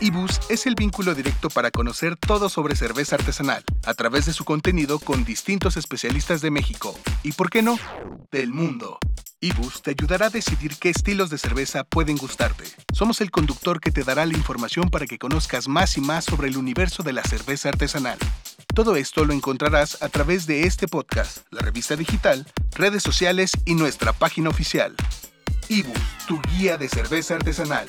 Ibus es el vínculo directo para conocer todo sobre cerveza artesanal, a través de su contenido con distintos especialistas de México y, por qué no, del mundo. Ibus te ayudará a decidir qué estilos de cerveza pueden gustarte. Somos el conductor que te dará la información para que conozcas más y más sobre el universo de la cerveza artesanal. Todo esto lo encontrarás a través de este podcast, la revista digital, redes sociales y nuestra página oficial. Ibus, tu guía de cerveza artesanal.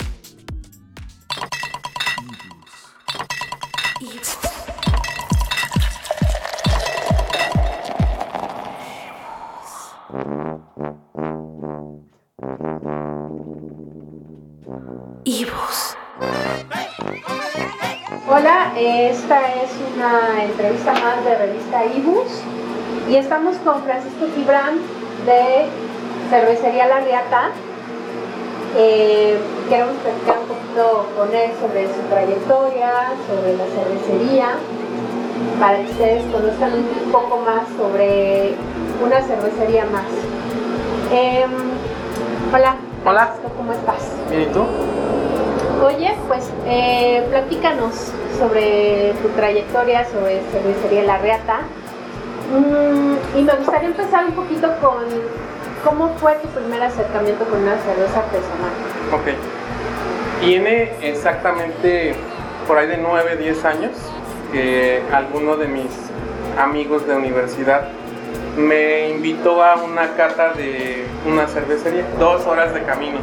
Hola, esta es una entrevista más de revista Ibus y estamos con Francisco Gibran de Cervecería La Riata. Eh, queremos platicar un poquito con él sobre su trayectoria, sobre la cervecería, para que ustedes conozcan un poco más sobre una cervecería más. Em, hola. Hola. ¿Cómo estás? Bien, ¿y tú? Oye, pues eh, platícanos sobre tu trayectoria, sobre cervecería La Reata. Mm, y me gustaría empezar un poquito con cómo fue tu primer acercamiento con una cerveza artesanal. Ok. Tiene exactamente por ahí de 9, 10 años que alguno de mis amigos de universidad me invitó a una cata de una cervecería, dos horas de camino.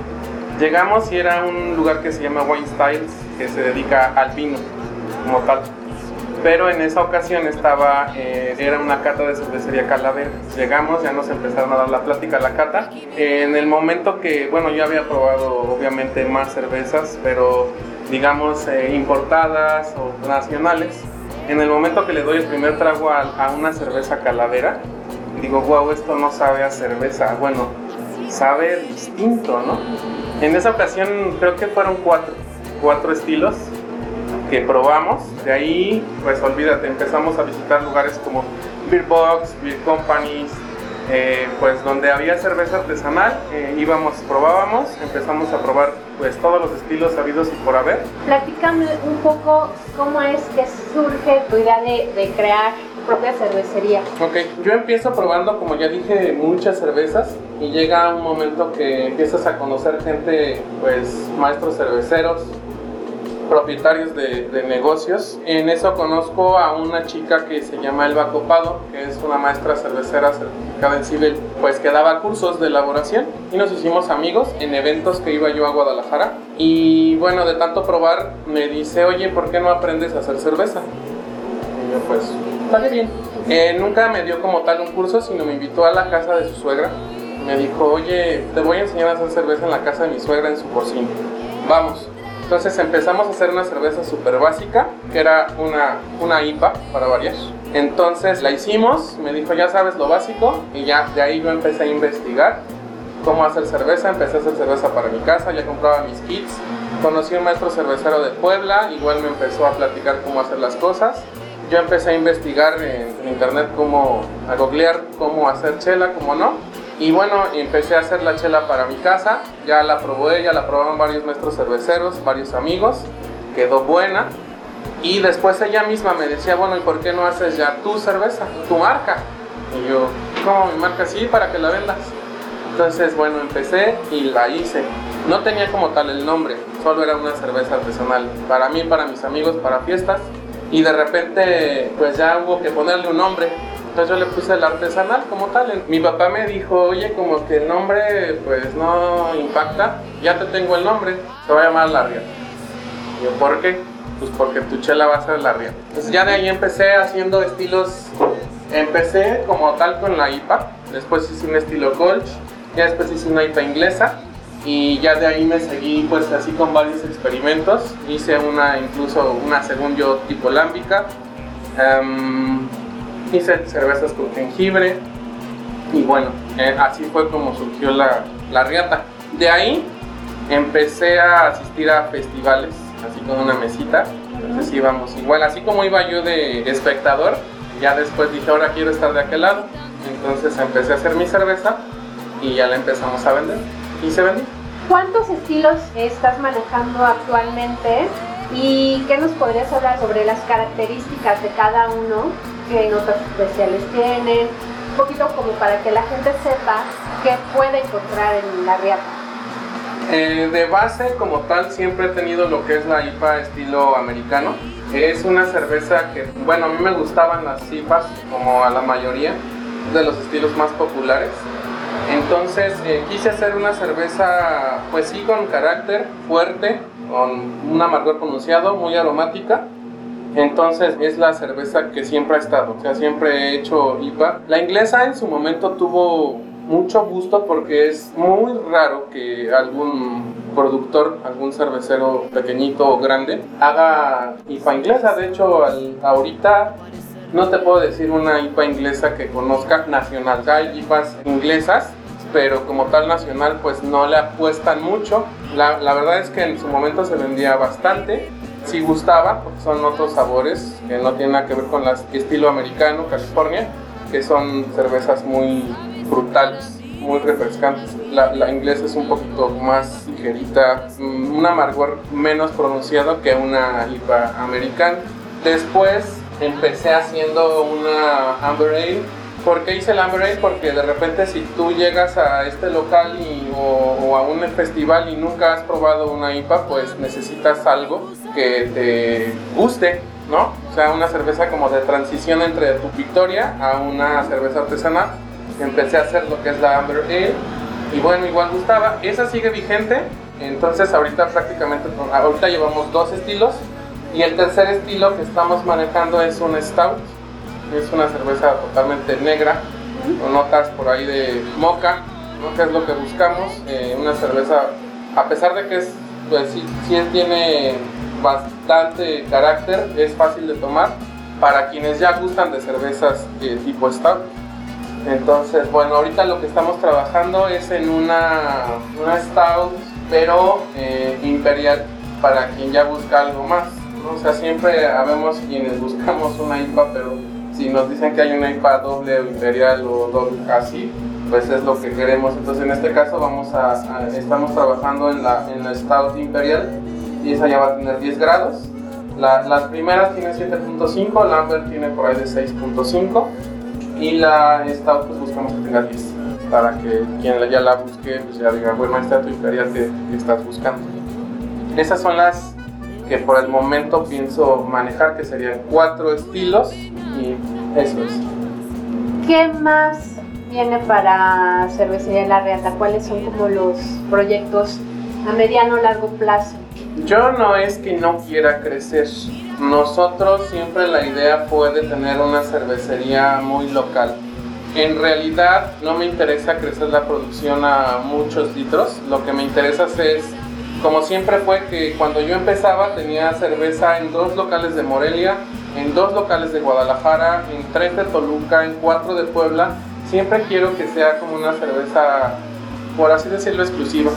Llegamos y era un lugar que se llama Wine Styles, que se dedica al vino como tal. Pero en esa ocasión estaba, eh, era una cata de cervecería Calavera. Llegamos, ya nos empezaron a dar la plática, la cata. En el momento que, bueno, yo había probado obviamente más cervezas, pero digamos eh, importadas o nacionales. En el momento que le doy el primer trago a, a una cerveza Calavera, digo, wow, esto no sabe a cerveza. Bueno, sabe distinto, ¿no? En esa ocasión creo que fueron cuatro, cuatro estilos que probamos. De ahí, pues olvídate, empezamos a visitar lugares como Beer Box, Beer Companies, eh, pues donde había cerveza artesanal, eh, íbamos, probábamos, empezamos a probar pues todos los estilos habidos y por haber. Platícame un poco cómo es que surge tu idea de, crear propia cervecería. Ok, yo empiezo probando, como ya dije, muchas cervezas y llega un momento que empiezas a conocer gente, pues maestros cerveceros, propietarios de, de, negocios. En eso conozco a una chica que se llama Elba Copado, que es una maestra cervecera certificada en civil, pues que daba cursos de elaboración y nos hicimos amigos en eventos que iba yo a Guadalajara. Y bueno, de tanto probar, me dice, oye, ¿por qué no aprendes a hacer cerveza? Y yo pues, está bien. Eh, nunca me dio como tal un curso, sino me invitó a la casa de su suegra. Me dijo, oye, te voy a enseñar a hacer cerveza en la casa de mi suegra en su cocina. Vamos. Entonces empezamos a hacer una cerveza súper básica, que era una, una IPA para variar. Entonces la hicimos, me dijo ya sabes lo básico y ya de ahí yo empecé a investigar cómo hacer cerveza, empecé a hacer cerveza para mi casa, ya compraba mis kits, conocí un maestro cervecero de Puebla, igual me empezó a platicar cómo hacer las cosas. Yo empecé a investigar en, internet cómo, a googlear cómo hacer chela, cómo no. Y bueno, empecé a hacer la chela para mi casa, ya la probé, ya la probaron varios maestros cerveceros, varios amigos, quedó buena. Y después ella misma me decía, bueno, ¿y por qué no haces ya tu cerveza, tu marca? Y yo, ¿cómo mi marca? Sí, para que la vendas. Entonces, bueno, empecé y la hice. No tenía como tal el nombre, solo era una cerveza artesanal. Para mí, para mis amigos, para fiestas. Y de repente, pues ya hubo que ponerle un nombre. Entonces yo le puse el artesanal como tal. Mi papá me dijo, oye, como que el nombre pues no impacta, ya te tengo el nombre, se va a llamar La yo, ¿por qué? Pues porque tu chela va a ser La. Entonces ya de ahí empecé haciendo estilos, empecé como tal con la IPA, después hice un estilo Colch, ya después hice una IPA inglesa y ya de ahí me seguí pues así con varios experimentos. Hice una incluso una según yo tipo lámbica. Um, hice cervezas con jengibre y bueno, eh, así fue como surgió la, la, riata. De ahí empecé a asistir a festivales, así con una mesita, entonces íbamos igual, así como iba yo de espectador, ya después dije ahora quiero estar de aquel lado, entonces empecé a hacer mi cerveza y ya la empezamos a vender y se vendió. ¿Cuántos estilos estás manejando actualmente ¿Y qué nos podrías hablar sobre las características de cada uno? ¿Qué notas especiales tienen? Un poquito como para que la gente sepa qué puede encontrar en la Riata. Eh, de base, como tal, siempre he tenido lo que es la IPA estilo americano. Es una cerveza que, bueno, a mí me gustaban las IPAs, como a la mayoría, de los estilos más populares. Entonces eh, quise hacer una cerveza, pues sí, con carácter fuerte, con un amargor pronunciado, muy aromática. Entonces es la cerveza que siempre ha estado, o sea, siempre he hecho IPA. La inglesa en su momento tuvo mucho gusto porque es muy raro que algún productor, algún cervecero pequeñito o grande haga IPA inglesa. De hecho, ahorita no te puedo decir una IPA inglesa que conozca nacional. Hay IPAs inglesas, pero como tal nacional pues no le apuestan mucho. La, la verdad es que en su momento se vendía bastante. Sí gustaba, porque son otros sabores que no tienen nada que ver con el estilo americano, California, que son cervezas muy frutales, muy refrescantes. La, la, inglesa es un poquito más ligerita, mm, un amargor menos pronunciado que una IPA americana. Después empecé haciendo una Amber Ale. ¿Por qué hice el Amber Ale? Porque de repente si tú llegas a este local y, o, o, a un festival y nunca has probado una IPA, pues necesitas algo que te guste, ¿no? O sea, una cerveza como de transición entre tu victoria a una cerveza artesanal empecé a hacer lo que es la Amber Ale y bueno, igual gustaba. Esa sigue vigente, entonces ahorita prácticamente, ahorita llevamos dos estilos y el tercer estilo que estamos manejando es un Stout, es una cerveza totalmente negra, con notas por ahí de moca, ¿no? que es lo que buscamos, eh, una cerveza, a pesar de que es, pues sí, sí tiene bastante carácter, es fácil de tomar para quienes ya gustan de cervezas tipo Stout. Entonces, bueno, ahorita lo que estamos trabajando es en una, una stout, pero eh, imperial, para quien ya busca algo más. O sea, siempre habemos quienes buscamos una IPA, pero si nos dicen que hay una IPA doble o imperial o doble así, pues es lo que queremos. Entonces, en este caso vamos a, a estamos trabajando en la, en la stout imperial y esa ya va a tener 10 grados. La, las primeras tienen 7.5, la Amber tiene por ahí de 6.5 y la Stout pues buscamos que tenga 10 para que quien ya la busque pues ya diga, bueno, esta tu imperial que, que estás buscando. Esas son las que por el momento pienso manejar, que serían cuatro estilos y eso es. ¿Qué más viene para Cervecería La Reata? ¿Cuáles son como los proyectos a mediano o largo plazo? Yo no es que no quiera crecer, nosotros siempre la idea fue de tener una cervecería muy local. En realidad no me interesa crecer la producción a muchos litros, lo que me interesa es, como siempre fue que cuando yo empezaba tenía cerveza en dos locales de Morelia, en dos locales de Guadalajara, en tres de Toluca, en cuatro de Puebla. Siempre quiero que sea como una cerveza, por así decirlo, exclusiva.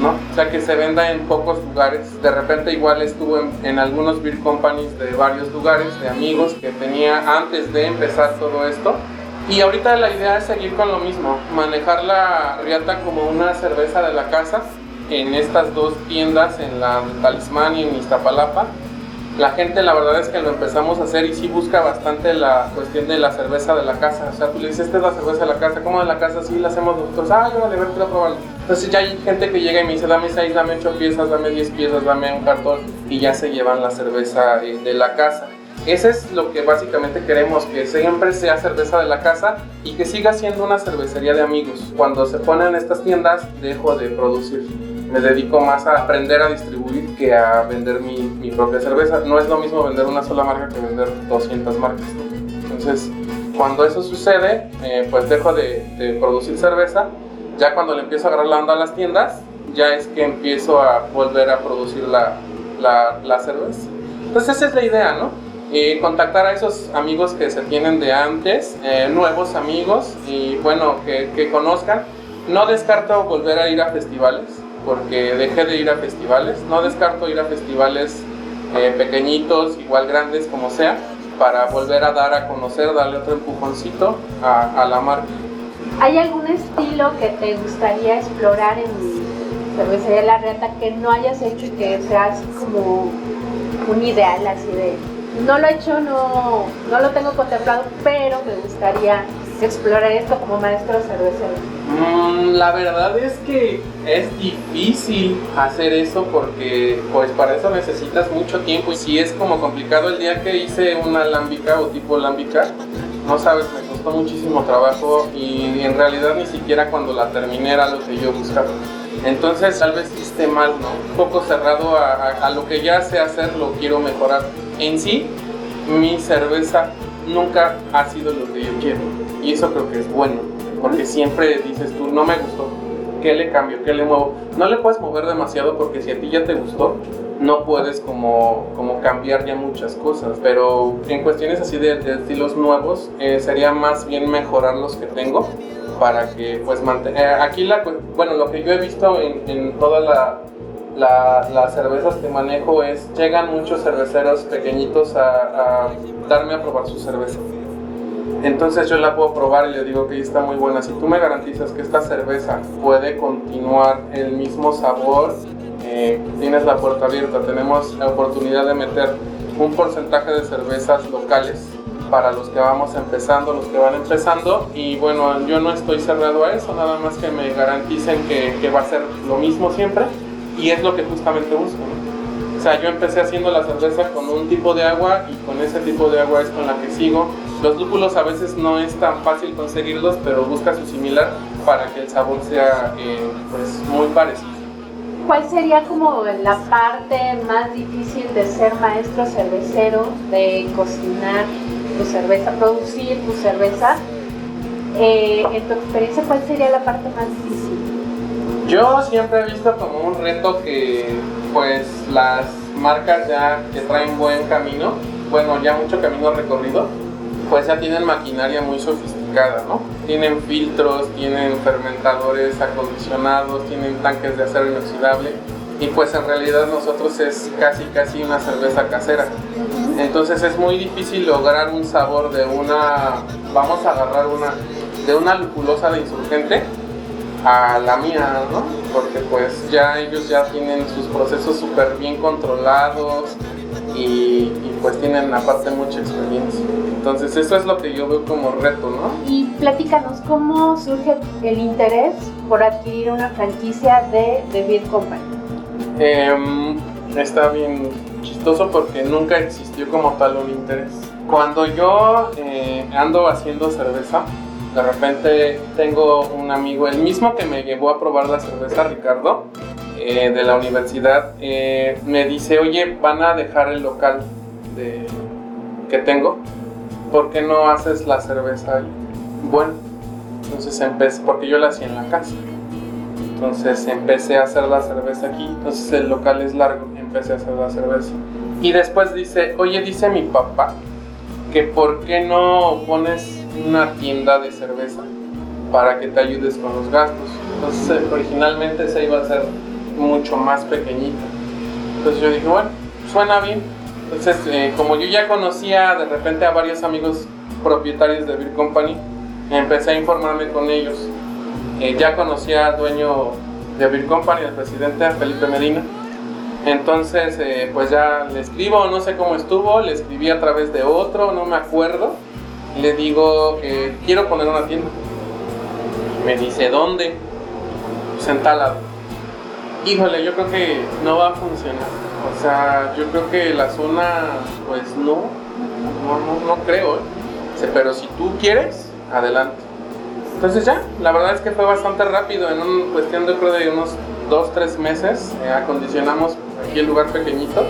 ¿no? O sea, que se venda en pocos lugares. De repente igual estuve en, en, algunos beer companies de varios lugares, de amigos que tenía antes de empezar todo esto. Y ahorita la idea es seguir con lo mismo, manejar la Riata como una cerveza de la casa en estas dos tiendas, en la Talismán y en Iztapalapa la gente la verdad es que lo empezamos a hacer y sí busca bastante la cuestión de la cerveza de la casa. O sea, tú le dices, esta es la cerveza de la casa, ¿cómo de la casa? Sí, la hacemos nosotros. Ah, yo vale, ver, quiero probarla. Entonces ya hay gente que llega y me dice, dame 6, dame 8 piezas, dame 10 piezas, dame un cartón y ya se llevan la cerveza de la casa. Ese es lo que básicamente queremos, que siempre sea cerveza de la casa y que siga siendo una cervecería de amigos. Cuando se ponen estas tiendas, dejo de producir me dedico más a aprender a distribuir que a vender mi, mi, propia cerveza. No es lo mismo vender una sola marca que vender 200 marcas. Entonces, cuando eso sucede, eh, pues dejo de, de, producir cerveza. Ya cuando le empiezo a agarrar la onda a las tiendas, ya es que empiezo a volver a producir la, la, la cerveza. Entonces, esa es la idea, ¿no? Y contactar a esos amigos que se tienen de antes, eh, nuevos amigos, y bueno, que, que conozcan. No descarto volver a ir a festivales porque dejé de ir a festivales. No descarto ir a festivales eh, pequeñitos, igual grandes como sea, para volver a dar a conocer, darle otro empujoncito a, la marca. ¿Hay algún estilo que te gustaría explorar en, cervecería La Reata que no hayas hecho y que sea así como un ideal así de no lo he hecho, no, no lo tengo contemplado, pero me gustaría explorar esto como maestro cervecero? Mm, la verdad es que es difícil hacer eso porque pues para eso necesitas mucho tiempo y si es como complicado el día que hice una alámbica o tipo alámbica, no sabes, me costó muchísimo trabajo y en realidad ni siquiera cuando la terminé era lo que yo buscaba. Entonces tal vez esté mal, ¿no? Un poco cerrado a, a lo que ya sé hacer, lo quiero mejorar. En sí, mi cerveza nunca ha sido lo que yo quiero. Y eso creo que es bueno, porque siempre dices tú, no me gustó, ¿qué le cambio? ¿Qué le muevo? No le puedes mover demasiado porque si a ti ya te gustó, no puedes como, como cambiar ya muchas cosas. Pero en cuestiones así de, estilos nuevos, eh, sería más bien mejorar los que tengo para que pues mantener... Eh, aquí la, bueno, lo que yo he visto en, en toda la las cervezas que manejo es, llegan muchos cerveceros pequeñitos a, darme a probar su cerveza. Entonces yo la puedo probar y le digo que está muy buena. Si tú me garantizas que esta cerveza puede continuar el mismo sabor, eh, tienes la puerta abierta. Tenemos la oportunidad de meter un porcentaje de cervezas locales para los que vamos empezando, los que van empezando. Y bueno, yo no estoy cerrado a eso, nada más que me garanticen que, que va a ser lo mismo siempre y es lo que justamente busco. O sea, yo empecé haciendo la cerveza con un tipo de agua y con ese tipo de agua es con la que sigo. Los lúpulos a veces no es tan fácil conseguirlos, pero busca su similar para que el sabor sea eh, pues muy parecido. ¿Cuál sería como la parte más difícil de ser maestro cervecero, de cocinar tu cerveza, producir tu cerveza? Eh, en tu experiencia, ¿cuál sería la parte más difícil? Yo siempre he visto como un reto que pues las marcas ya que traen buen camino, bueno ya mucho camino recorrido, pues ya tienen maquinaria muy sofisticada, ¿no? Tienen filtros, tienen fermentadores acondicionados, tienen tanques de acero inoxidable y pues en realidad nosotros es casi casi una cerveza casera. Entonces es muy difícil lograr un sabor de una, vamos a agarrar una, de una lupulosa de insurgente a la mía, ¿no? Porque pues ya ellos ya tienen sus procesos súper bien controlados y, pues tienen aparte mucha experiencia. Entonces eso es lo que yo veo como reto, ¿no? Y platícanos, ¿cómo surge el interés por adquirir una franquicia de The Beer Company? Em, está bien chistoso porque nunca existió como tal un interés. Cuando yo eh, ando haciendo cerveza, de repente tengo un amigo, el mismo que me llevó a probar la cerveza, Ricardo, eh, de la universidad, eh, me dice, oye, van a dejar el local de, que tengo, ¿por qué no haces la cerveza ahí? Bueno, entonces empecé, porque yo la hacía en la casa. Entonces empecé a hacer la cerveza aquí, entonces el local es largo, empecé a hacer la cerveza. Y después dice, oye, dice mi papá, que por qué no pones una tienda de cerveza para que te ayudes con los gastos. Entonces, eh, originalmente se iba a hacer mucho más pequeñita. Entonces yo dije, bueno, suena bien. Entonces, eh, como yo ya conocía de repente a varios amigos propietarios de Beer Company, empecé a informarme con ellos. Eh, ya conocía al dueño de Beer Company, el presidente Felipe Medina. Entonces, pues ya le escribo, no sé cómo estuvo, le escribí a través de otro, no me acuerdo le digo, que quiero poner una tienda. Me dice, ¿dónde? Pues en Híjole, yo creo que no va a funcionar. O sea, yo creo que la zona, pues no, no, no, creo. ¿eh? Pero si tú quieres, adelante. Entonces ya, la verdad es que fue bastante rápido. En una cuestión de creo de unos 2-3 meses, eh, acondicionamos aquí el lugar pequeñito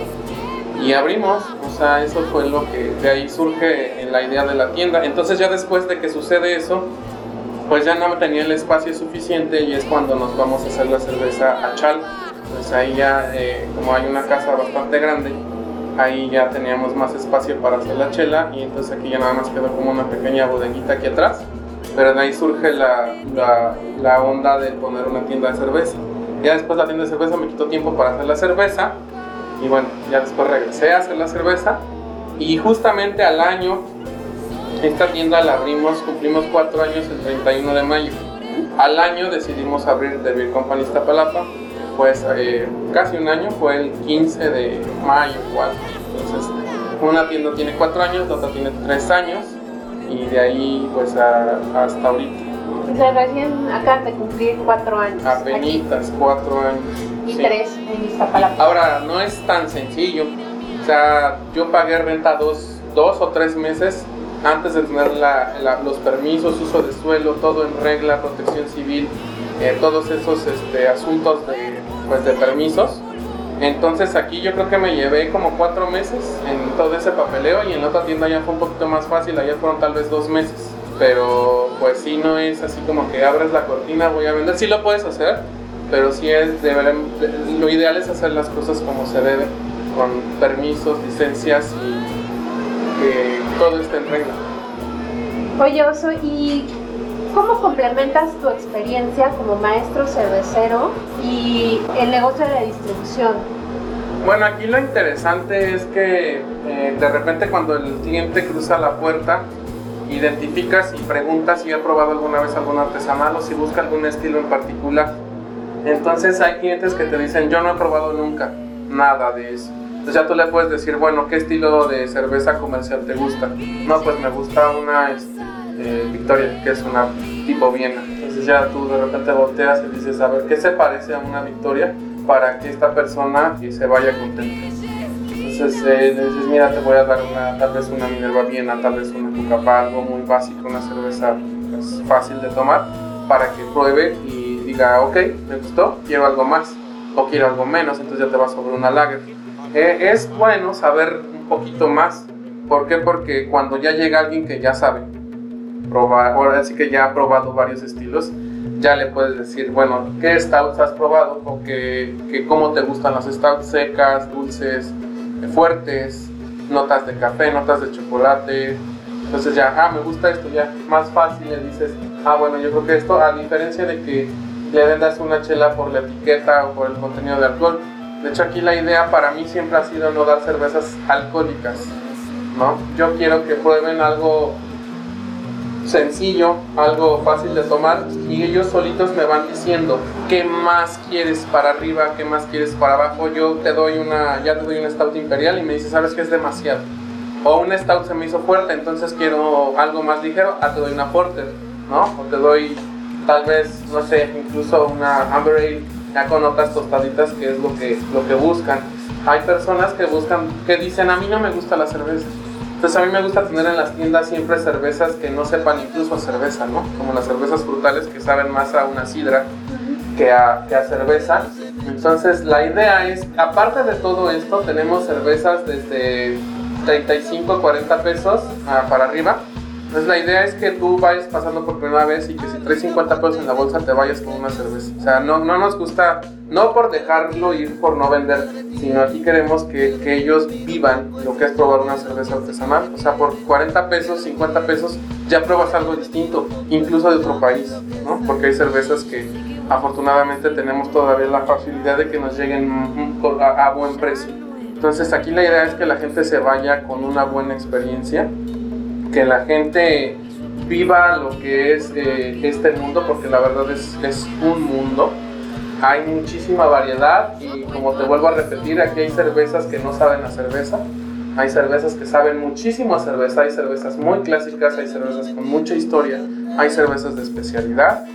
y abrimos, o sea, eso fue lo que de ahí surge la idea de la tienda. Entonces ya después de que sucede eso, pues ya no tenía el espacio suficiente y es cuando nos vamos a hacer la cerveza a Chal. Pues ahí ya, eh, como hay una casa bastante grande, ahí ya teníamos más espacio para hacer la chela y entonces aquí ya nada más quedó como una pequeña bodeguita aquí atrás. Pero de ahí surge la, la, la onda de poner una tienda de cerveza. Ya después la tienda de cerveza me quitó tiempo para hacer la cerveza y bueno, ya después regresé a hacer la cerveza y justamente al año, esta tienda la abrimos, cumplimos cuatro años el 31 de mayo. Al año decidimos abrir The Beer Company Iztapalapa pues eh, casi un año, fue el 15 de mayo, 4. Entonces, una tienda tiene 4 años, la otra tiene 3 años y de ahí pues hasta ahorita. O sea, recién acá de cumplir 4 años. Apenitas, 4 años. Y 3 en Iztapalapa. Ahora, no es tan sencillo. O sea, yo pagué renta dos, dos o tres meses antes de tener los permisos, uso de suelo, todo en regla, protección civil, eh, todos esos este, asuntos de, pues, de permisos. Entonces aquí yo creo que me llevé como cuatro meses en todo ese papeleo y en la otra tienda ya fue un poquito más fácil, allá fueron tal vez dos meses. Pero pues sí, no es así como que abres la cortina, voy a vender, sí lo puedes hacer, pero sí es, lo ideal es hacer las cosas como se debe, con permisos, licencias y que todo esté en regla. Oye, Oso, ¿y cómo complementas tu experiencia como maestro cervecero y el negocio de la distribución? Bueno, aquí lo interesante es que eh, de repente cuando el cliente cruza la puerta, identificas y preguntas si ha probado alguna vez algún artesanal o si busca algún estilo en particular. Entonces hay clientes que te dicen, yo no he probado nunca nada de eso. Entonces ya tú le puedes decir, bueno, ¿qué estilo de cerveza comercial te gusta? No, pues me gusta una este, eh, Victoria, que es una tipo Viena. Entonces ya tú de repente volteas y dices, a ver, ¿qué se parece a una Victoria para que esta persona se vaya contenta? Entonces eh, le dices, mira, te voy a dar una, tal vez una Minerva Viena, tal vez una Cucapá, algo muy básico, una cerveza pues, fácil de tomar, para que pruebe y diga, ok, me gustó, quiero algo más, o quiero algo menos, entonces ya te vas sobre una lager. Eh, es bueno saber un poquito más, ¿por qué? Porque cuando ya llega alguien que ya sabe, probar, ahora sí que ya ha probado varios estilos, ya le puedes decir, bueno, ¿qué stouts has probado? O que, que cómo te gustan las stouts secas, dulces, fuertes, notas de café, notas de chocolate. Entonces ya, ah, me gusta esto, ya más fácil le dices, ah, bueno, yo creo que esto, a diferencia de que le vendas una chela por la etiqueta o por el contenido de alcohol. De hecho, aquí la idea para mí siempre ha sido no dar cervezas alcohólicas, ¿no? Yo quiero que prueben algo sencillo, algo fácil de tomar y ellos solitos me van diciendo qué más quieres para arriba, qué más quieres para abajo. Yo te doy una, ya te doy un stout imperial y me dices, sabes que es demasiado. O un stout se me hizo fuerte, entonces quiero algo más ligero, ah, te doy una porter, ¿no? O te doy tal vez, no sé, incluso una Amber Ale ya con otras tostaditas que es lo que, lo que buscan. Hay personas que buscan, que dicen, a mí no me gusta la cerveza entonces a mí me gusta tener en las tiendas siempre cervezas que no sepan incluso a cerveza, ¿no? Como las cervezas frutales que saben más a una sidra que a, que a cerveza. Entonces la idea es, aparte de todo esto, tenemos cervezas desde 35, 40 pesos ah, para arriba entonces la idea es que tú vayas pasando por primera vez y que si traes 50 pesos en la bolsa te vayas con una cerveza. O sea, no, no nos gusta, no por dejarlo ir por no vender, sino aquí queremos que, que ellos vivan lo que es probar una cerveza artesanal. O sea, por 40 pesos, 50 pesos ya pruebas algo distinto, incluso de otro país, ¿no? Porque hay cervezas que afortunadamente tenemos todavía la facilidad de que nos lleguen a, a buen precio. Entonces aquí la idea es que la gente se vaya con una buena experiencia que la gente viva lo que es eh, este mundo, porque la verdad es, es un mundo. Hay muchísima variedad y como te vuelvo a repetir, aquí hay cervezas que no saben a cerveza, hay cervezas que saben muchísimo a cerveza, hay cervezas muy clásicas, hay cervezas con mucha historia, hay cervezas de especialidad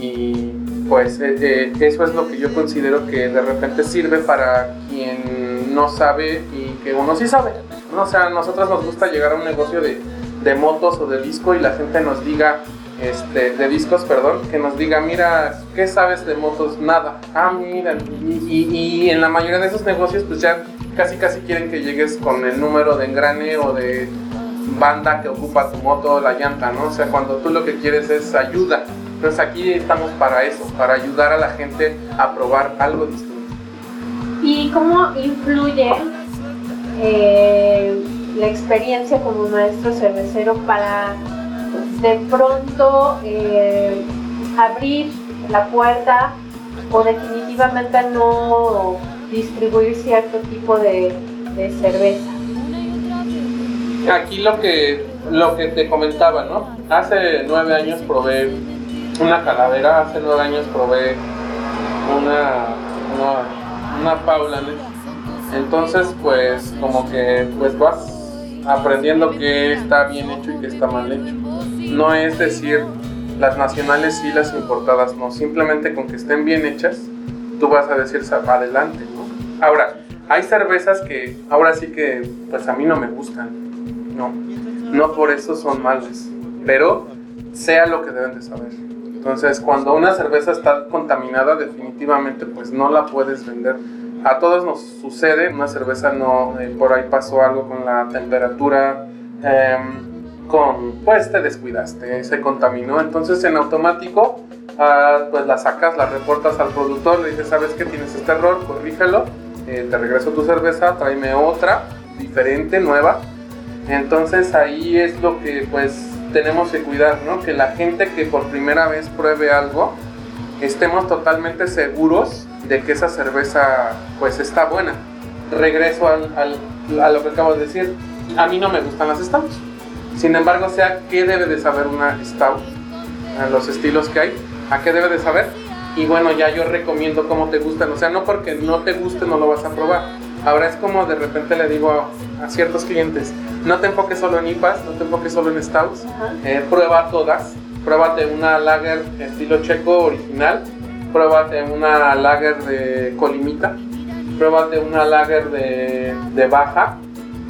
y pues eh, eh, eso es lo que yo considero que de repente sirve para quien no sabe y que uno sí sabe. O sea, a nosotros nos gusta llegar a un negocio de de motos o de disco y la gente nos diga, este, de discos, perdón, que nos diga, mira, ¿qué sabes de motos? Nada. Ah, mira. Y, en la mayoría de esos negocios, pues ya casi casi quieren que llegues con el número de engrane o de banda que ocupa tu moto o la llanta, ¿no? O sea, cuando tú lo que quieres es ayuda. Entonces aquí estamos para eso, para ayudar a la gente a probar algo distinto. ¿Y cómo influye eh, la experiencia como maestro cervecero para de pronto eh, abrir la puerta o definitivamente no distribuir cierto tipo de, cerveza. Aquí lo que, lo que te comentaba, ¿no? Hace nueve años probé una calavera, hace nueve años probé una, una, una Paula, Entonces, pues como que pues vas aprendiendo que está bien hecho y que está mal hecho. No es decir las nacionales y las importadas, no, simplemente con que estén bien hechas, tú vas a decir adelante. Ahora, hay cervezas que ahora sí que pues a mí no me gustan, no, no por eso son malas, pero sea lo que deben de saber. Entonces, cuando una cerveza está contaminada, definitivamente pues no la puedes vender. A todos nos sucede, una cerveza no, eh, por ahí pasó algo con la temperatura, em, con, pues te descuidaste, se contaminó, entonces en automático ah, pues la sacas, la reportas al productor, le dices, sabes que tienes este error, corrígelo, eh, te regreso tu cerveza, tráeme otra, diferente, nueva. Entonces ahí es lo que pues tenemos que cuidar, ¿no? Que la gente que por primera vez pruebe algo, estemos totalmente seguros de que esa cerveza pues está buena. Regreso al, al, a lo que acabo de decir, a mí no me gustan las stouts. Sin embargo, sea qué debe de saber una stout, a los estilos que hay, a qué debe de saber. Y bueno, ya yo recomiendo cómo te gustan. O sea, no porque no te guste no lo vas a probar. Ahora es como de repente le digo a, a ciertos clientes, no te enfoques solo en IPAs, no te enfoques solo en stouts, eh, prueba todas, pruébate una lager estilo checo original, pruébate una lager de colimita, pruébate una lager de, de baja,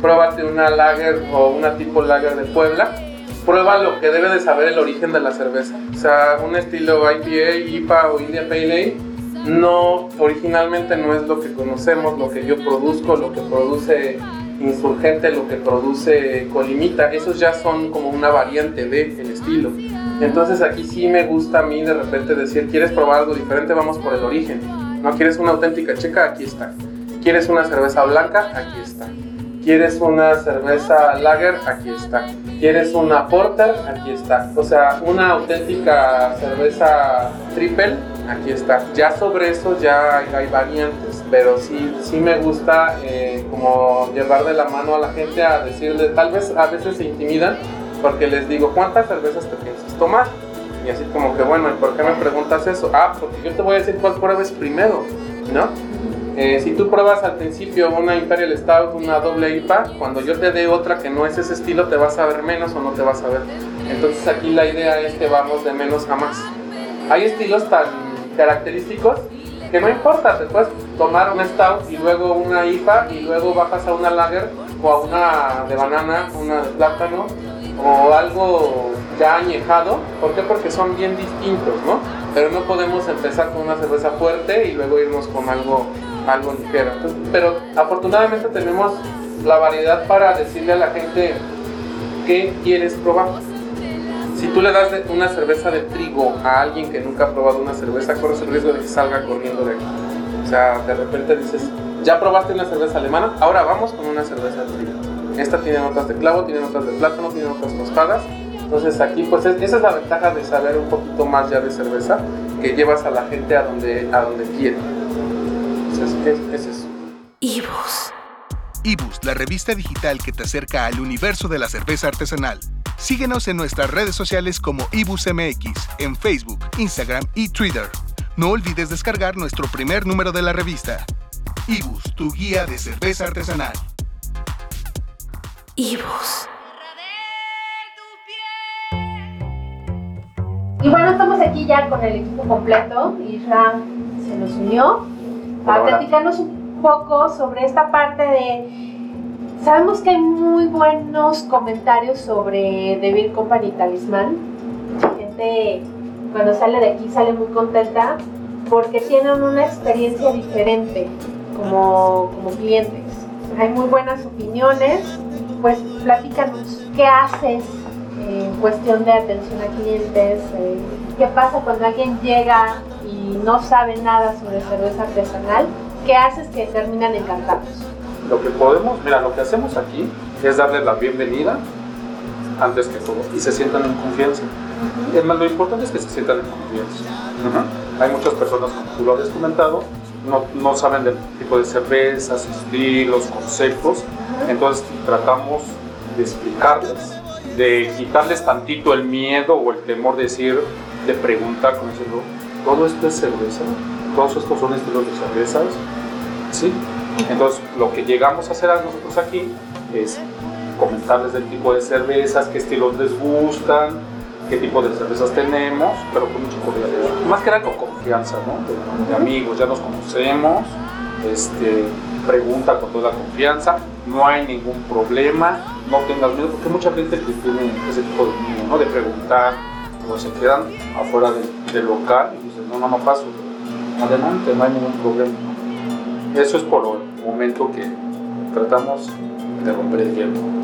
pruébate una lager o una tipo lager de Puebla, prueba lo que debe de saber el origen de la cerveza. O sea, un estilo IPA, IPA o India Pale Ale no, originalmente no es lo que conocemos, lo que yo produzco, lo que produce Insurgente, lo que produce Colimita, esos ya son como una variante de el estilo. Entonces aquí sí me gusta a mí de repente decir, ¿quieres probar algo diferente? Vamos por el origen. ¿No quieres una auténtica checa? Aquí está. ¿Quieres una cerveza blanca? Aquí está. ¿Quieres una cerveza lager? Aquí está. ¿Quieres una porter? Aquí está. O sea, una auténtica cerveza triple aquí está. Ya sobre eso ya hay, variantes, pero sí, sí me gusta eh, como llevar de la mano a la gente a decirle, tal vez a veces se intimidan porque les digo, ¿cuántas cervezas te piensas tomar? Y así como que, bueno, ¿y por qué me preguntas eso? Ah, porque yo te voy a decir cuál pruebes primero, ¿no? Eh, si tú pruebas al principio una Imperial Stout, una doble IPA, cuando yo te dé otra que no es ese estilo, te vas a ver menos o no te vas a ver. Entonces aquí la idea es que vamos de menos a más. Hay estilos tan característicos que no importa, te puedes tomar un stout y luego una IPA y luego bajas a una lager o a una de banana, una de plátano o algo ya añejado. ¿Por qué? Porque son bien distintos, ¿no? Pero no podemos empezar con una cerveza fuerte y luego irnos con algo, algo ligero. pero afortunadamente tenemos la variedad para decirle a la gente qué quieres probar. Si tú le das una cerveza de trigo a alguien que nunca ha probado una cerveza, corres el riesgo de que salga corriendo de aquí. O sea, de repente dices, ya probaste una cerveza alemana, ahora vamos con una cerveza de trigo. Esta tiene notas de clavo, tiene notas de plátano, tiene notas tostadas. Entonces aquí, pues esa es la ventaja de saber un poquito más ya de cerveza, que llevas a la gente a donde, a donde quiere. Entonces, es, es eso. Ibus. Ibus, la revista digital que te acerca al universo de la cerveza artesanal. Síguenos en nuestras redes sociales como IbusMX, en Facebook, Instagram y Twitter. No olvides descargar nuestro primer número de la revista. Ibus, tu guía de cerveza artesanal. Ibus. Y bueno, estamos aquí ya con el equipo completo. Isra se nos unió a platicarnos un poco sobre esta parte de Sabemos que hay muy buenos comentarios sobre The Beer Company Talismán. Gente cuando sale de aquí sale muy contenta porque tienen una experiencia diferente como, como clientes. Hay muy buenas opiniones. Pues platícanos, ¿qué haces en cuestión de atención a clientes? Eh, ¿Qué pasa cuando alguien llega y no sabe nada sobre cerveza artesanal? ¿Qué haces que terminan encantados? Lo que podemos, mira, lo que hacemos aquí es darle la bienvenida antes que todo y se sientan en confianza. lo importante es que se sientan en confianza. Hay muchas personas, como tú lo habías comentado, no, no, saben del tipo de cervezas, estilos, conceptos. Entonces tratamos de explicarles, de quitarles tantito el miedo o el temor de decir, de preguntar, como diciendo, ¿todo esto es cerveza? Todos estos son estilos de cervezas, ¿sí? Entonces, lo que llegamos a hacer a nosotros aquí es comentarles del tipo de cervezas, qué estilos les gustan, qué tipo de cervezas tenemos, pero con mucha cordialidad. Más que nada con confianza, ¿no? De, de amigos, ya nos conocemos, este, pregunta con toda confianza, no hay ningún problema, no tengas miedo, porque mucha gente que tiene ese tipo de miedo, ¿no? De preguntar, o se quedan afuera del, del local y dicen, no, no, no paso, adelante, no hay ningún problema. Eso es por el momento que tratamos de romper el lo-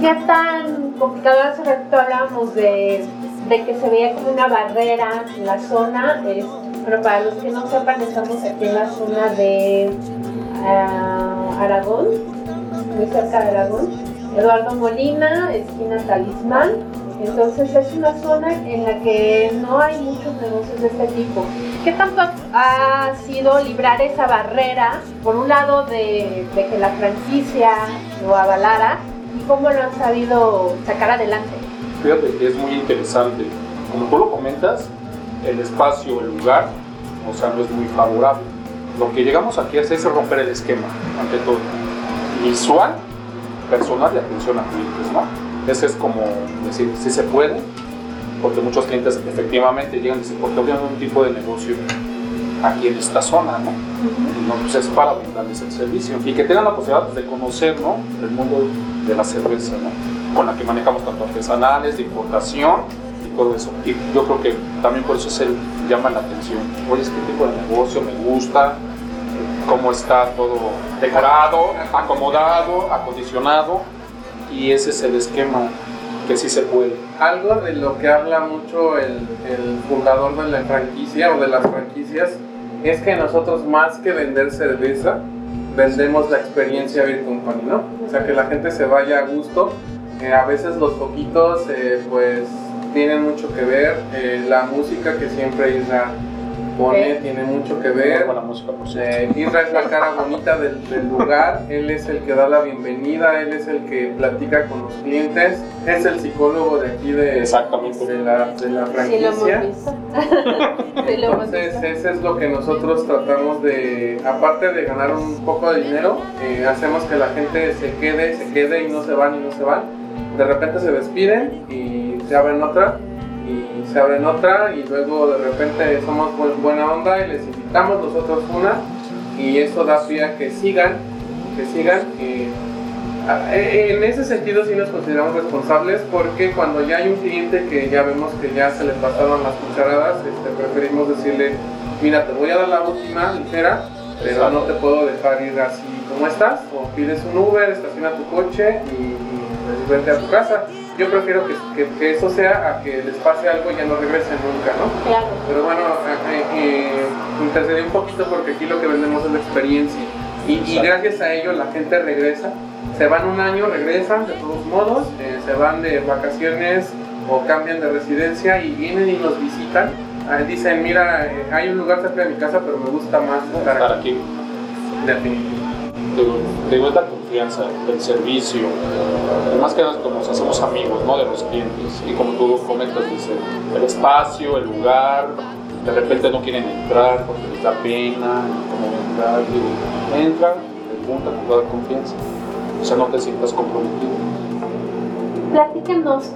¿Qué tan complicado hace rato hablábamos de, de que se veía como una barrera en la zona? Es- pero para los que no sepan, estamos aquí en la zona de ah, Aragón, muy cerca de Aragón. Eduardo Molina, esquina Talismán. Entonces es una zona en la que no hay muchos negocios de este tipo. ¿Qué tanto ha sido librar esa barrera, por un lado, de, que la franquicia lo avalara y cómo lo han sabido sacar adelante? Fíjate que es muy interesante. Como tú lo comentas, el espacio, el lugar, o sea, no es muy favorable. Lo que llegamos aquí a hacer es romper el esquema, ante todo. Visual, personal y atención a clientes, ¿no? Ese es como decir, si se puede, porque muchos clientes efectivamente llegan y dicen, ¿por qué abrimos un tipo de negocio aquí en esta zona, ¿no? Y no, pues es para brindarles el servicio y que tengan la posibilidad de conocer, ¿no? El mundo de la cerveza, ¿no? Con la que manejamos tanto artesanales, de importación y todo eso. Y yo creo que también por eso se llama la atención. Oye, ¿qué tipo de negocio me gusta? ¿Cómo está todo decorado, acomodado, acondicionado? Y ese es el esquema que sí se puede. Algo de lo que habla mucho el, fundador de la franquicia o de las franquicias es que nosotros más que vender cerveza, vendemos la experiencia Beer Company, ¿no? O sea, que la gente se vaya a gusto. Eh, a veces los poquitos, eh, pues, tienen mucho que ver. Eh, la música que siempre Isra pone Ok. tiene mucho que ver. Con la música, por cierto. Eh, Isra es la cara bonita del, del lugar, él es el que da la bienvenida, él es el que platica con los clientes, es el psicólogo de aquí de, Exactamente. de, la, de la Sí, lo hemos franquicia. visto. Sí, Entonces, eso es lo que nosotros tratamos de, aparte de ganar un poco de dinero, eh, hacemos que la gente se quede, se quede y no se van y no se van. De repente se despiden y se abren otra y se abren otra y luego de repente somos bu- buena onda y les invitamos nosotros una y eso da pie a que sigan, que sigan. eh, en ese sentido sí nos consideramos responsables porque cuando ya hay un cliente que ya vemos que ya se le pasaron las cucharadas, este, preferimos decirle, mira, te voy a dar la última ligera, pero no te puedo dejar ir así como estás, o pides un Uber, estaciona tu coche y, y, pues, vete a tu casa. Yo prefiero que, que- que eso sea a que les pase algo y ya no regresen nunca, ¿no? Claro. Pero bueno, eh, eh, intercedí un poquito porque aquí lo que vendemos es la experiencia. Y, gracias a ello la gente regresa. Se van un año, regresan de todos modos, eh, se van de vacaciones o cambian de residencia y vienen y nos visitan. Ah, dicen, mira, eh, hay un lugar cerca de mi casa, pero me gusta más estar Estar aquí. aquí. Definitivo. Digo, digo, es la confianza, el servicio, más que como nos hacemos amigos ¿no? de los clientes y como tú comentas, dice, el espacio, el lugar, de repente no quieren entrar porque les da pena, cómo entrar, digo, entra, pregunta con toda confianza, o sea, no te sientas comprometido. Platícanos,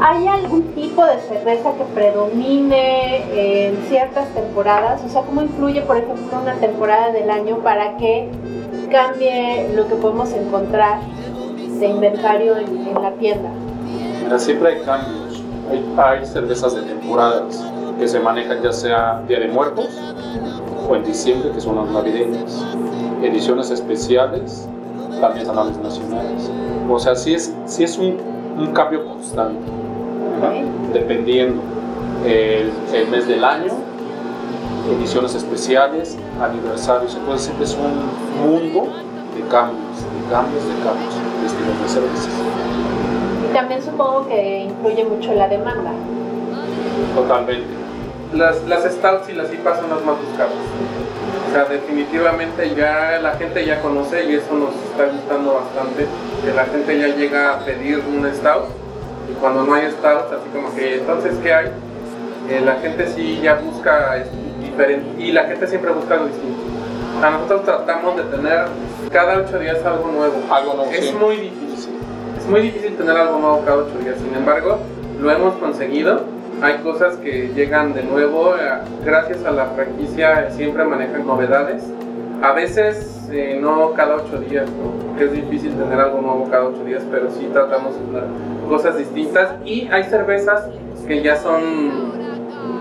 ¿hay algún tipo de cerveza que predomine en ciertas temporadas? O sea, ¿cómo influye, por ejemplo, una temporada del año para que cambie lo que podemos encontrar de inventario en, en la tienda? Mira, siempre hay cambios, hay, hay cervezas de temporadas que se manejan ya sea Día de Muertos o en diciembre, que son las navideñas, ediciones especiales, también canales nacionales. O sea, sí es, sí es un, un cambio constante, dependiendo el, el mes del año, ediciones especiales, aniversarios. Entonces siempre es un mundo de cambios, de cambios, de cambios, de estilos de cervezas. Y también supongo que influye mucho la demanda. Totalmente. Las, las stouts y las IPAs son las más buscadas. O sea, definitivamente ya la gente ya conoce y eso nos está gustando bastante. Que la gente ya llega a pedir un stout y cuando no hay stout, así como que entonces ¿qué hay? Eh, la gente sí ya busca diferente y la gente siempre busca algo distinto. A nosotros tratamos de tener cada ocho días algo nuevo. Algo nuevo, Es sí. muy difícil. Es muy difícil tener algo nuevo cada ocho días. Sin embargo, lo hemos conseguido. Hay cosas que llegan de nuevo. eh, Gracias a la franquicia siempre manejan novedades. A veces eh, no cada ocho días, ¿no? porque es difícil tener algo nuevo cada ocho días, pero sí tratamos de tener cosas distintas. Y hay cervezas que ya son,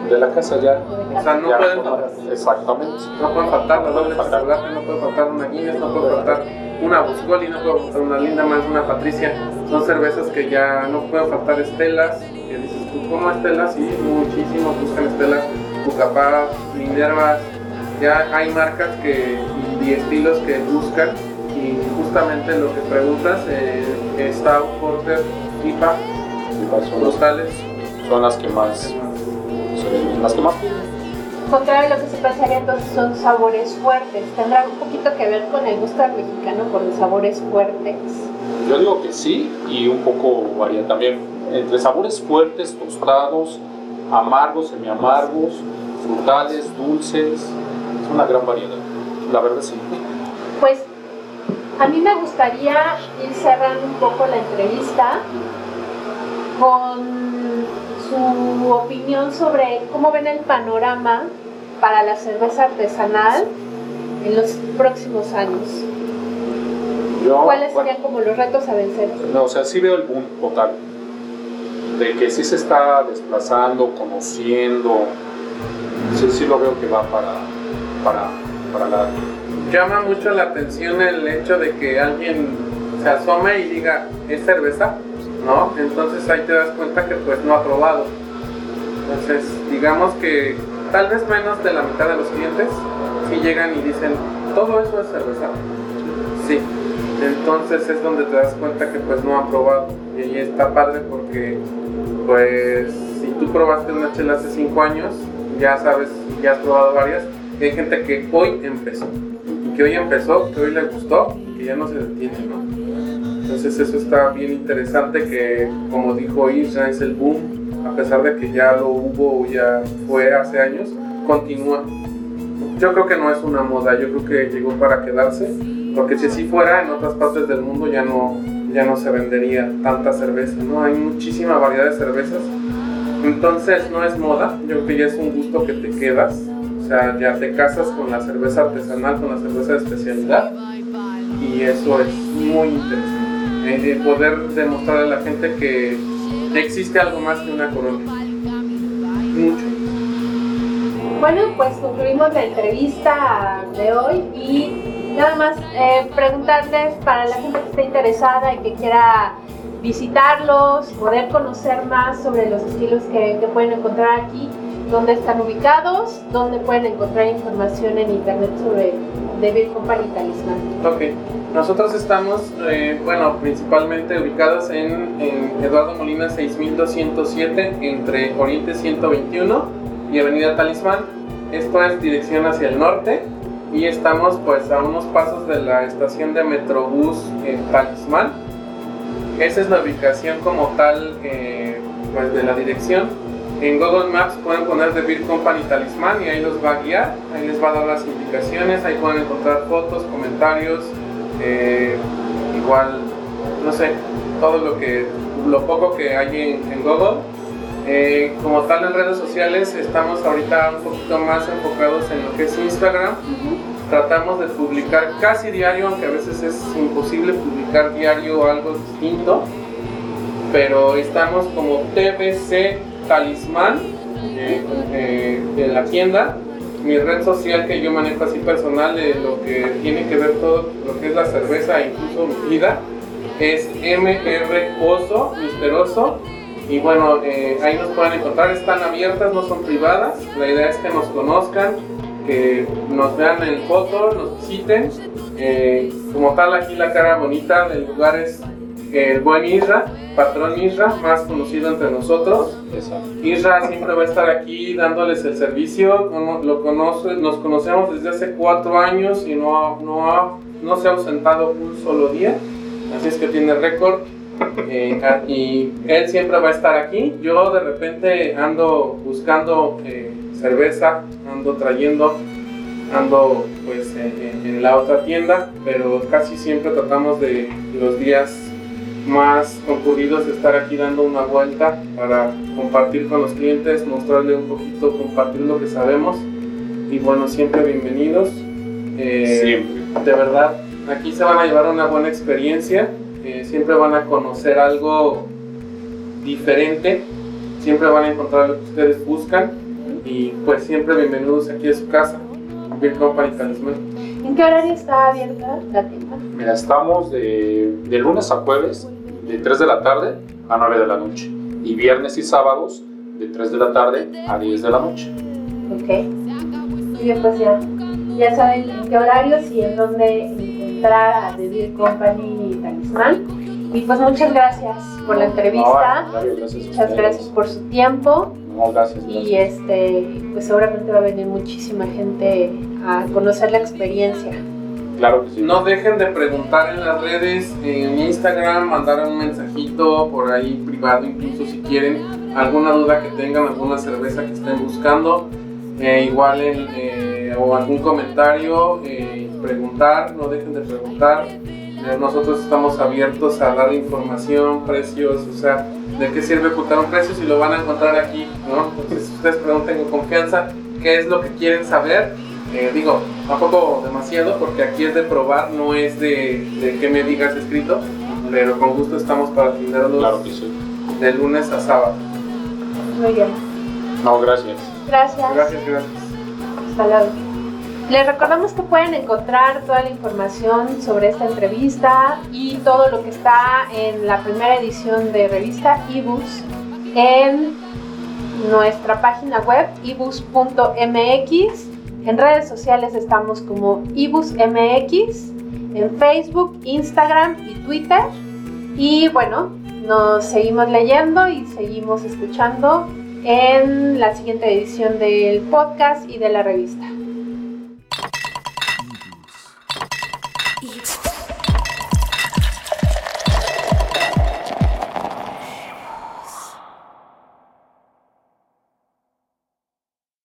De la casa ya. o sea, no pueden Exactamente. no pueden faltar de faltar. chocolate, no puede faltar una Guinness, no puede faltar una Buscoli, no puede faltar una Linda más, una Patricia. Son cervezas que ya no pueden faltar estelas. Que dices tú, ¿cómo estelas? Sí, muchísimos buscan estelas, Bucapá, Minervas. Ya hay marcas que, y, estilos que buscan. Y justamente lo que preguntas, eh, Stout, Porter, IPA, los- Rosales. Son las que más. venden, Las que más. Contrario a lo que se pensaría, entonces son sabores fuertes. Tendrá un poquito que ver con el gusto del mexicano por los sabores fuertes. Yo digo que sí y un poco varía también entre sabores fuertes, tostados, amargos, semiamargos, frutales, dulces. Es una gran variedad. La verdad sí. Pues a mí me gustaría ir cerrando un poco la entrevista con su opinión sobre cómo ven el panorama para la cerveza artesanal en los próximos años. Yo, ¿Cuáles bueno, serían como los retos a vencer? No, o sea, sí veo el boom total. De que sí se está desplazando, conociendo. Sí, sí lo veo que va para, para, para la... llama mucho la atención el hecho de que alguien se asome y diga, ¿es cerveza? ¿No? Entonces ahí te das cuenta que pues no ha probado. Entonces, digamos que tal vez menos de la mitad de los clientes si llegan y dicen, todo eso es cerveza. Sí. Entonces es donde te das cuenta que pues no han probado. Y ahí está padre porque pues si tú probaste una chela hace 5 años, ya sabes, ya has probado varias. Hay gente que hoy empezó que hoy empezó, que hoy le gustó que ya no se detiene, ¿no? Entonces eso está bien interesante que, como dijo Isra, es el boom, a pesar de que ya lo hubo o ya fue hace años, continúa. Yo creo que no es una moda, yo creo que llegó para quedarse, porque si así fuera, en otras partes del mundo ya no, ya no se vendería tanta cerveza, ¿no? Hay muchísima variedad de cervezas, entonces no es moda, yo creo que ya es un gusto que te quedas, o sea, ya te casas con la cerveza artesanal, con la cerveza de especialidad. Y eso es muy interesante. eh, de poder demostrarle a la gente que existe algo más que una corona. Mucho. Bueno, pues concluimos la entrevista de hoy y nada más eh, preguntarles para la gente que esté interesada y que quiera visitarlos, poder conocer más sobre los estilos que pueden encontrar aquí, dónde están ubicados, dónde pueden encontrar información en internet sobre Beer Company Talismán. Ok. Nosotros estamos, eh, bueno, principalmente ubicados en, en Eduardo Molina 6207, entre Oriente 121 y Avenida Talismán. Esto es dirección hacia el norte y estamos pues a unos pasos de la estación de Metrobús en Talismán. Esa es la ubicación como tal eh, pues de la dirección. En Google Maps pueden poner The Beer Company Talismán y ahí los va a guiar, ahí les va a dar las indicaciones, ahí pueden encontrar fotos, comentarios, eh, igual, no sé, todo lo que, lo poco que hay en, en Google. Eh, como tal en redes sociales estamos ahorita un poquito más enfocados en lo que es Instagram. Tratamos de publicar casi diario, aunque a veces es imposible publicar diario algo distinto. Pero estamos como TBC Talismán eh, eh, en la tienda. Mi red social que yo manejo así personal de lo que tiene que ver todo lo que es la cerveza e incluso mi vida es MR Oso, Misteroso. Y bueno, eh, ahí nos pueden encontrar, están abiertas, no son privadas. La idea es que nos conozcan, que nos vean en foto, nos visiten. Como tal, aquí la cara bonita del lugar es el buen Isra, patrón Isra, más conocido entre nosotros. Exacto. Isra siempre va a estar aquí dándoles el servicio. Lo conoce, nos conocemos desde hace cuatro años y no, no, ha- no se ha ausentado un solo día. Así es que tiene récord Eh, y él siempre va a estar aquí. Yo de repente ando buscando eh, cerveza, ando trayendo, ando pues en, la otra tienda, pero casi siempre tratamos de los días más concurridos de estar aquí dando una vuelta para compartir con los clientes, mostrarle un poquito, compartir lo que sabemos. Y bueno, siempre bienvenidos. Eh, siempre. De verdad, aquí se van a llevar una buena experiencia siempre van a conocer algo diferente, siempre van a encontrar lo que ustedes buscan y pues siempre bienvenidos aquí a su casa, Beer Company Talisman. ¿En qué horario está abierta la tienda? Mira, estamos de, de lunes a jueves, de 3 de la tarde a 9 de la noche, y viernes y sábados de 3 de la tarde a 10 de la noche. Ok. Muy bien, pues ya, ya saben en qué horarios y en dónde a The Beer Company y Talismán. Y pues muchas gracias por la entrevista. muchas gracias por su tiempo. gracias, Y este, pues seguramente va a venir muchísima gente a conocer la experiencia. No dejen de preguntar en las redes, en Instagram, mandar un mensajito por ahí privado, incluso si quieren alguna duda que tengan, alguna cerveza que estén buscando. Eh, igual eh, o algún comentario. Eh, preguntar, no dejen de preguntar. Nosotros estamos abiertos a dar información, precios, o sea, ¿de qué sirve ocultar un precio si lo van a encontrar aquí? ¿no? Entonces, ustedes pregunten con confianza qué es lo que quieren saber. Eh, digo, tampoco demasiado, porque aquí es de probar, no es de, de que me digas escrito, pero con gusto estamos para atenderlos claro que sí. de lunes a sábado. Muy bien. No, gracias. Gracias. Gracias, gracias. Hasta luego. Les recordamos que pueden encontrar toda la información sobre esta entrevista y todo lo que está en la primera edición de revista eBooks en nuestra página web ebooks.mx. En redes sociales estamos como ebooksmx, en Facebook, Instagram y Twitter. Y bueno, nos seguimos leyendo y seguimos escuchando en la siguiente edición del podcast y de la revista.